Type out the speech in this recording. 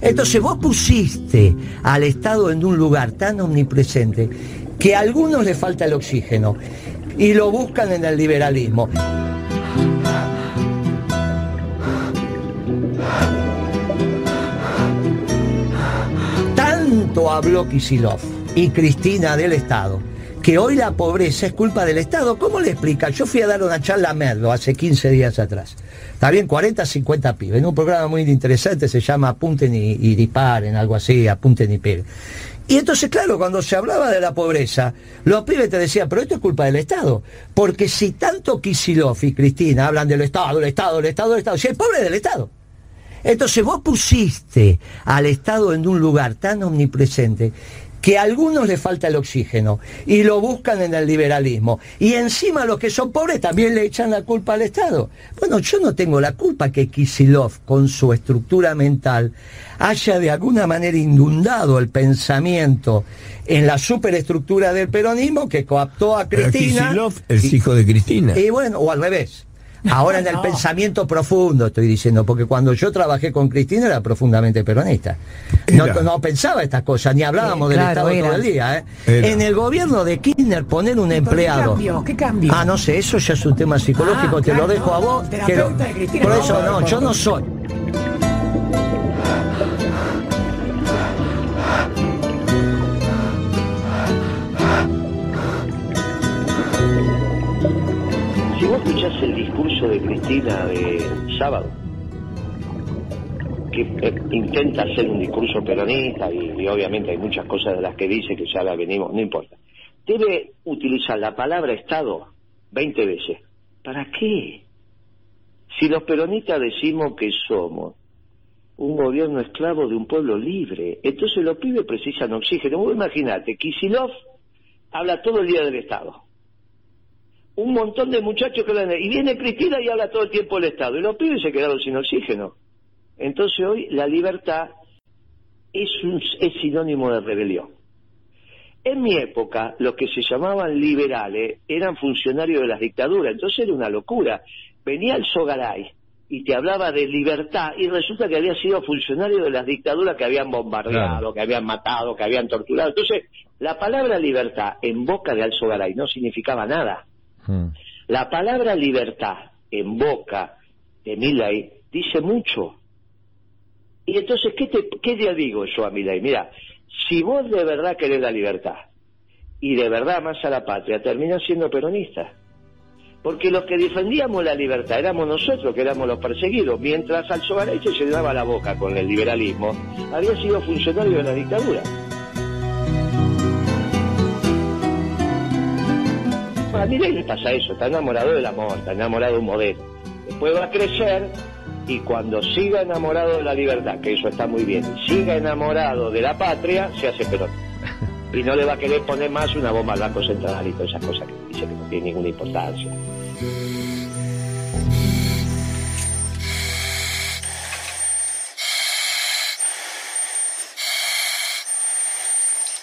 Entonces vos pusiste al Estado en un lugar tan omnipresente que a algunos le falta el oxígeno y lo buscan en el liberalismo. Tanto habló Kisilov y Cristina del Estado que hoy la pobreza es culpa del Estado. ¿Cómo le explica? Yo fui a dar una charla a Merlo hace 15 días atrás. Está bien, 40, 50 pibes. En un programa muy interesante se llama Apunten y, disparen, algo así, Apunten y peguen. Y entonces, claro, cuando se hablaba de la pobreza, los pibes te decían, pero esto es culpa del Estado. Porque si tanto Kisilov y Cristina hablan del Estado, del Estado, del Estado, del Estado, si el pobre del Estado. Entonces vos pusiste al Estado en un lugar tan omnipresente que a algunos le falta el oxígeno y lo buscan en el liberalismo. Y encima los que son pobres también le echan la culpa al Estado. Bueno, yo no tengo la culpa que Kisilov, con su estructura mental, haya de alguna manera inundado el pensamiento en la superestructura del peronismo que coaptó a Cristina. Kisilov es hijo de Cristina. Y bueno, o al revés. Ahora en el pensamiento profundo estoy diciendo, porque cuando yo trabajé con Cristina era profundamente peronista. No, pensaba estas cosas, ni hablábamos del Estado todo el día. ¿eh? En el gobierno de Kirchner poner un empleado. ¿Qué cambio? Ah, no sé, eso ya es un tema psicológico, ah, te lo dejo a vos. por eso no, yo no soy. Escuchás el discurso de Cristina de sábado, que eh, intenta hacer un discurso peronista y, obviamente hay muchas cosas de las que dice que ya la venimos, no importa. Debe utilizar la palabra Estado 20 veces. ¿Para qué? Si los peronistas decimos que somos un gobierno esclavo de un pueblo libre, entonces los pibes precisan oxígeno. Vos imaginate, Kisilov habla todo el día del Estado un montón de muchachos que hablan, y viene Cristina y habla todo el tiempo del Estado, y los pibes se quedaron sin oxígeno. Entonces hoy la libertad es, un, es sinónimo de rebelión. En mi época, los que se llamaban liberales eran funcionarios de las dictaduras, entonces era una locura. Venía el Sogaray y te hablaba de libertad y resulta que había sido funcionario de las dictaduras que habían bombardeado, que habían matado, que habían torturado. Entonces, la palabra libertad en boca de Alzogaray no significaba nada. Mm. La palabra libertad en boca de Milay dice mucho. Y entonces, ¿qué te, qué te digo yo a Milay? Mira, si vos de verdad querés la libertad y de verdad más a la patria, terminás siendo peronista. Porque los que defendíamos la libertad éramos nosotros, que éramos los perseguidos, mientras Alzogaray se llenaba la boca con el liberalismo, había sido funcionario de la dictadura. A Milei le pasa eso, está enamorado del amor, está enamorado de un modelo. Después va a crecer y cuando siga enamorado de la libertad, que eso está muy bien, siga enamorado de la patria, se hace pelota. Y no le va a querer poner más una bomba al Banco Central y todas esas cosas que dice que no tiene ninguna importancia.